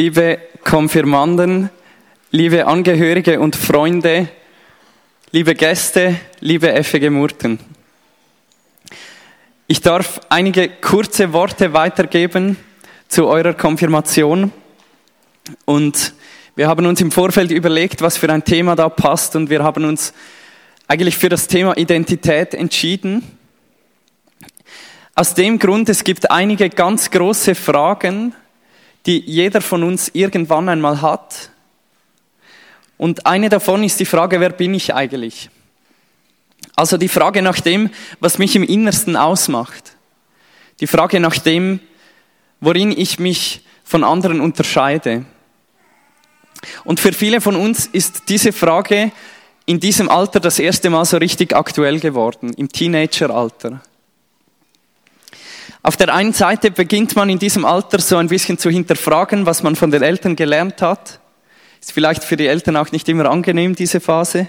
liebe Konfirmanden, liebe Angehörige und Freunde, liebe Gäste, liebe FG Murten. Ich darf einige kurze Worte weitergeben zu eurer Konfirmation und wir haben uns im Vorfeld überlegt, was für ein Thema da passt und wir haben uns eigentlich für das Thema Identität entschieden. Aus dem Grund, es gibt einige ganz große Fragen, die jeder von uns irgendwann einmal hat. Und eine davon ist die Frage, wer bin ich eigentlich? Also die Frage nach dem, was mich im Innersten ausmacht. Die Frage nach dem, worin ich mich von anderen unterscheide. Und für viele von uns ist diese Frage in diesem Alter das erste Mal so richtig aktuell geworden, im Teenageralter. Auf der einen Seite beginnt man in diesem Alter so ein bisschen zu hinterfragen, was man von den Eltern gelernt hat. Ist vielleicht für die Eltern auch nicht immer angenehm, diese Phase.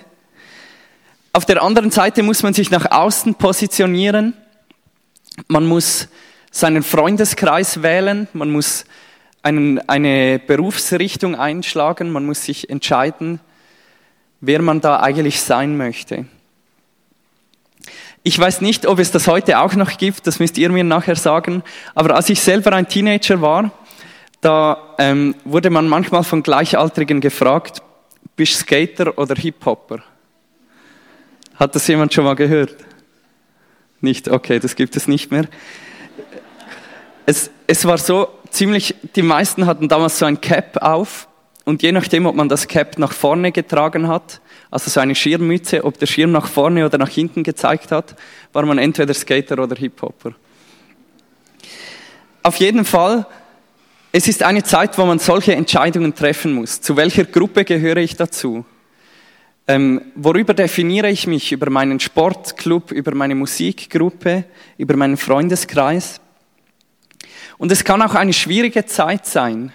Auf der anderen Seite muss man sich nach außen positionieren. Man muss seinen Freundeskreis wählen. Man muss einen, eine Berufsrichtung einschlagen. Man muss sich entscheiden, wer man da eigentlich sein möchte. Ich weiß nicht, ob es das heute auch noch gibt, das müsst ihr mir nachher sagen, aber als ich selber ein Teenager war, da ähm, wurde man manchmal von Gleichaltrigen gefragt, bist Skater oder Hip-Hopper? Hat das jemand schon mal gehört? Nicht, okay, das gibt es nicht mehr. Es, es war so ziemlich, die meisten hatten damals so ein Cap auf und je nachdem, ob man das Cap nach vorne getragen hat, also so eine Schirmmütze, ob der Schirm nach vorne oder nach hinten gezeigt hat, war man entweder Skater oder Hip-Hopper. Auf jeden Fall, es ist eine Zeit, wo man solche Entscheidungen treffen muss. Zu welcher Gruppe gehöre ich dazu? Ähm, worüber definiere ich mich? Über meinen Sportclub, über meine Musikgruppe, über meinen Freundeskreis? Und es kann auch eine schwierige Zeit sein.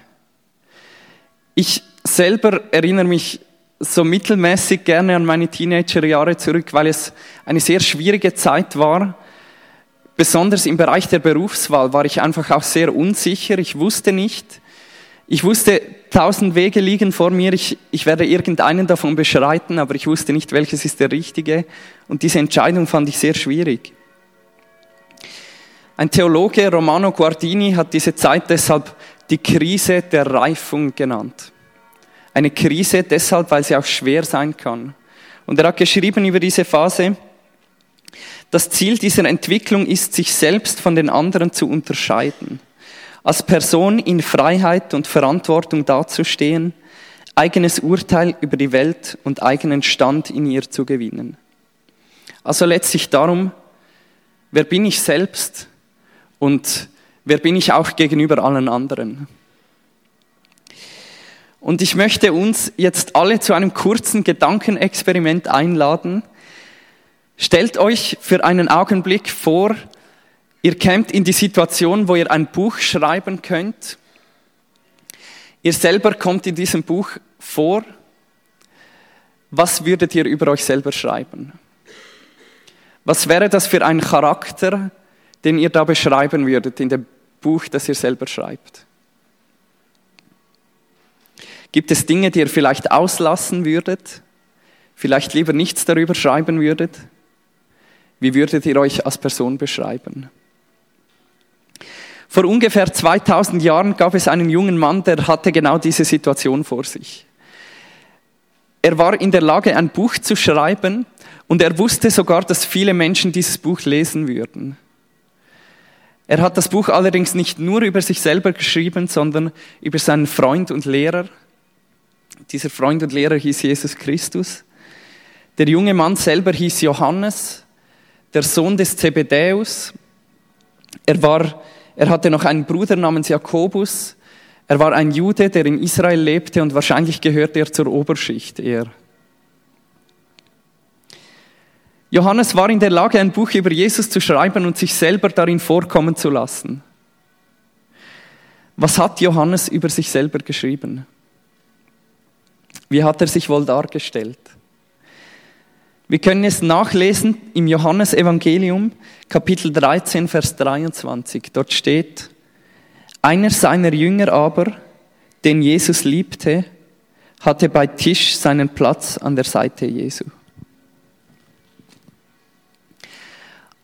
Ich selber erinnere mich so mittelmäßig gerne an meine Teenagerjahre zurück, weil es eine sehr schwierige Zeit war. Besonders im Bereich der Berufswahl war ich einfach auch sehr unsicher. Ich wusste nicht. Ich wusste, tausend Wege liegen vor mir. Ich, ich werde irgendeinen davon beschreiten, aber ich wusste nicht, welches ist der richtige. Und diese Entscheidung fand ich sehr schwierig. Ein Theologe, Romano Guardini, hat diese Zeit deshalb die Krise der Reifung genannt. Eine Krise deshalb, weil sie auch schwer sein kann. Und er hat geschrieben über diese Phase, das Ziel dieser Entwicklung ist, sich selbst von den anderen zu unterscheiden, als Person in Freiheit und Verantwortung dazustehen, eigenes Urteil über die Welt und eigenen Stand in ihr zu gewinnen. Also letztlich darum, wer bin ich selbst und wer bin ich auch gegenüber allen anderen? Und ich möchte uns jetzt alle zu einem kurzen Gedankenexperiment einladen. Stellt euch für einen Augenblick vor, ihr kämt in die Situation, wo ihr ein Buch schreiben könnt. Ihr selber kommt in diesem Buch vor. Was würdet ihr über euch selber schreiben? Was wäre das für ein Charakter, den ihr da beschreiben würdet in dem Buch, das ihr selber schreibt? Gibt es Dinge, die ihr vielleicht auslassen würdet? Vielleicht lieber nichts darüber schreiben würdet? Wie würdet ihr euch als Person beschreiben? Vor ungefähr 2000 Jahren gab es einen jungen Mann, der hatte genau diese Situation vor sich. Er war in der Lage, ein Buch zu schreiben und er wusste sogar, dass viele Menschen dieses Buch lesen würden. Er hat das Buch allerdings nicht nur über sich selber geschrieben, sondern über seinen Freund und Lehrer, dieser Freund und Lehrer hieß Jesus Christus. Der junge Mann selber hieß Johannes, der Sohn des Zebedäus. Er, war, er hatte noch einen Bruder namens Jakobus. Er war ein Jude, der in Israel lebte und wahrscheinlich gehörte er zur Oberschicht eher. Johannes war in der Lage, ein Buch über Jesus zu schreiben und sich selber darin vorkommen zu lassen. Was hat Johannes über sich selber geschrieben? Wie hat er sich wohl dargestellt? Wir können es nachlesen im Johannesevangelium, Kapitel 13, Vers 23. Dort steht, einer seiner Jünger aber, den Jesus liebte, hatte bei Tisch seinen Platz an der Seite Jesu.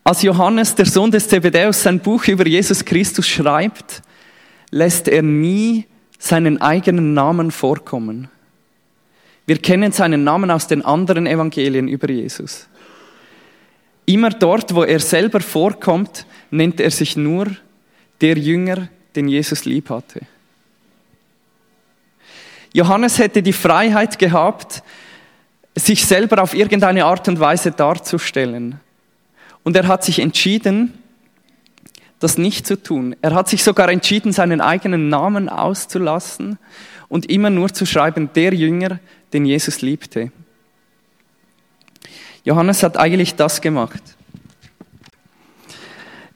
Als Johannes, der Sohn des Zebedäus, sein Buch über Jesus Christus schreibt, lässt er nie seinen eigenen Namen vorkommen. Wir kennen seinen Namen aus den anderen Evangelien über Jesus. Immer dort, wo er selber vorkommt, nennt er sich nur der Jünger, den Jesus lieb hatte. Johannes hätte die Freiheit gehabt, sich selber auf irgendeine Art und Weise darzustellen. Und er hat sich entschieden, das nicht zu tun. Er hat sich sogar entschieden, seinen eigenen Namen auszulassen und immer nur zu schreiben, der Jünger, den Jesus liebte. Johannes hat eigentlich das gemacht.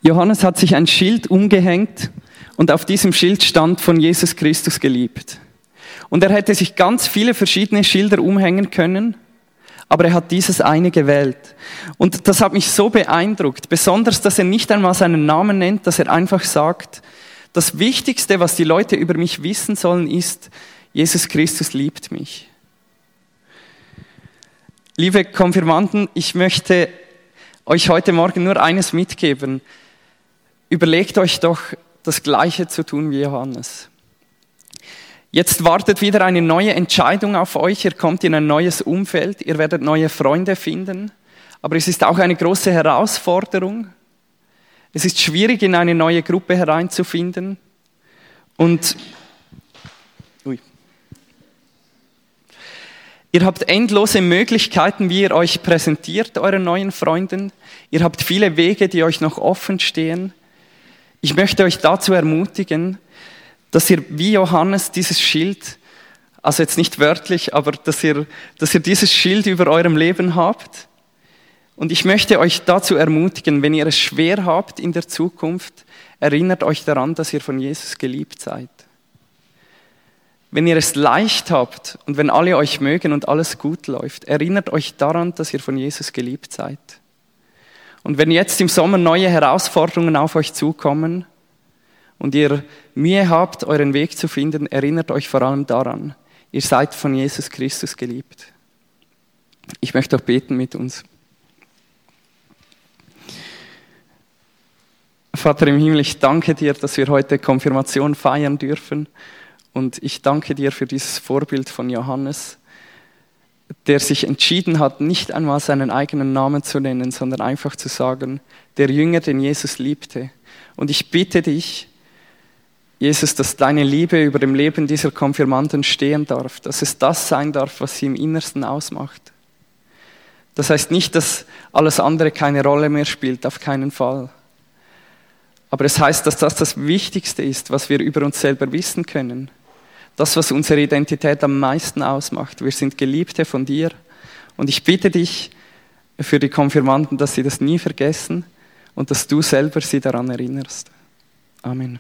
Johannes hat sich ein Schild umgehängt und auf diesem Schild stand von Jesus Christus geliebt. Und er hätte sich ganz viele verschiedene Schilder umhängen können, aber er hat dieses eine gewählt. Und das hat mich so beeindruckt, besonders, dass er nicht einmal seinen Namen nennt, dass er einfach sagt, das Wichtigste, was die Leute über mich wissen sollen, ist, Jesus Christus liebt mich. Liebe Konfirmanden, ich möchte euch heute Morgen nur eines mitgeben. Überlegt euch doch, das Gleiche zu tun wie Johannes. Jetzt wartet wieder eine neue Entscheidung auf euch. Ihr kommt in ein neues Umfeld. Ihr werdet neue Freunde finden. Aber es ist auch eine große Herausforderung. Es ist schwierig, in eine neue Gruppe hereinzufinden. Und ui. ihr habt endlose Möglichkeiten, wie ihr euch präsentiert, euren neuen Freunden. Ihr habt viele Wege, die euch noch offen stehen. Ich möchte euch dazu ermutigen, dass ihr wie Johannes dieses Schild, also jetzt nicht wörtlich, aber dass ihr, dass ihr dieses Schild über eurem Leben habt. Und ich möchte euch dazu ermutigen, wenn ihr es schwer habt in der Zukunft, erinnert euch daran, dass ihr von Jesus geliebt seid. Wenn ihr es leicht habt und wenn alle euch mögen und alles gut läuft, erinnert euch daran, dass ihr von Jesus geliebt seid. Und wenn jetzt im Sommer neue Herausforderungen auf euch zukommen, und ihr Mühe habt, euren Weg zu finden, erinnert euch vor allem daran, ihr seid von Jesus Christus geliebt. Ich möchte auch beten mit uns. Vater im Himmel, ich danke dir, dass wir heute Konfirmation feiern dürfen. Und ich danke dir für dieses Vorbild von Johannes, der sich entschieden hat, nicht einmal seinen eigenen Namen zu nennen, sondern einfach zu sagen, der Jünger, den Jesus liebte. Und ich bitte dich, Jesus, dass deine Liebe über dem Leben dieser Konfirmanden stehen darf, dass es das sein darf, was sie im Innersten ausmacht. Das heißt nicht, dass alles andere keine Rolle mehr spielt, auf keinen Fall. Aber es heißt, dass das das Wichtigste ist, was wir über uns selber wissen können. Das, was unsere Identität am meisten ausmacht. Wir sind Geliebte von dir. Und ich bitte dich für die Konfirmanden, dass sie das nie vergessen und dass du selber sie daran erinnerst. Amen.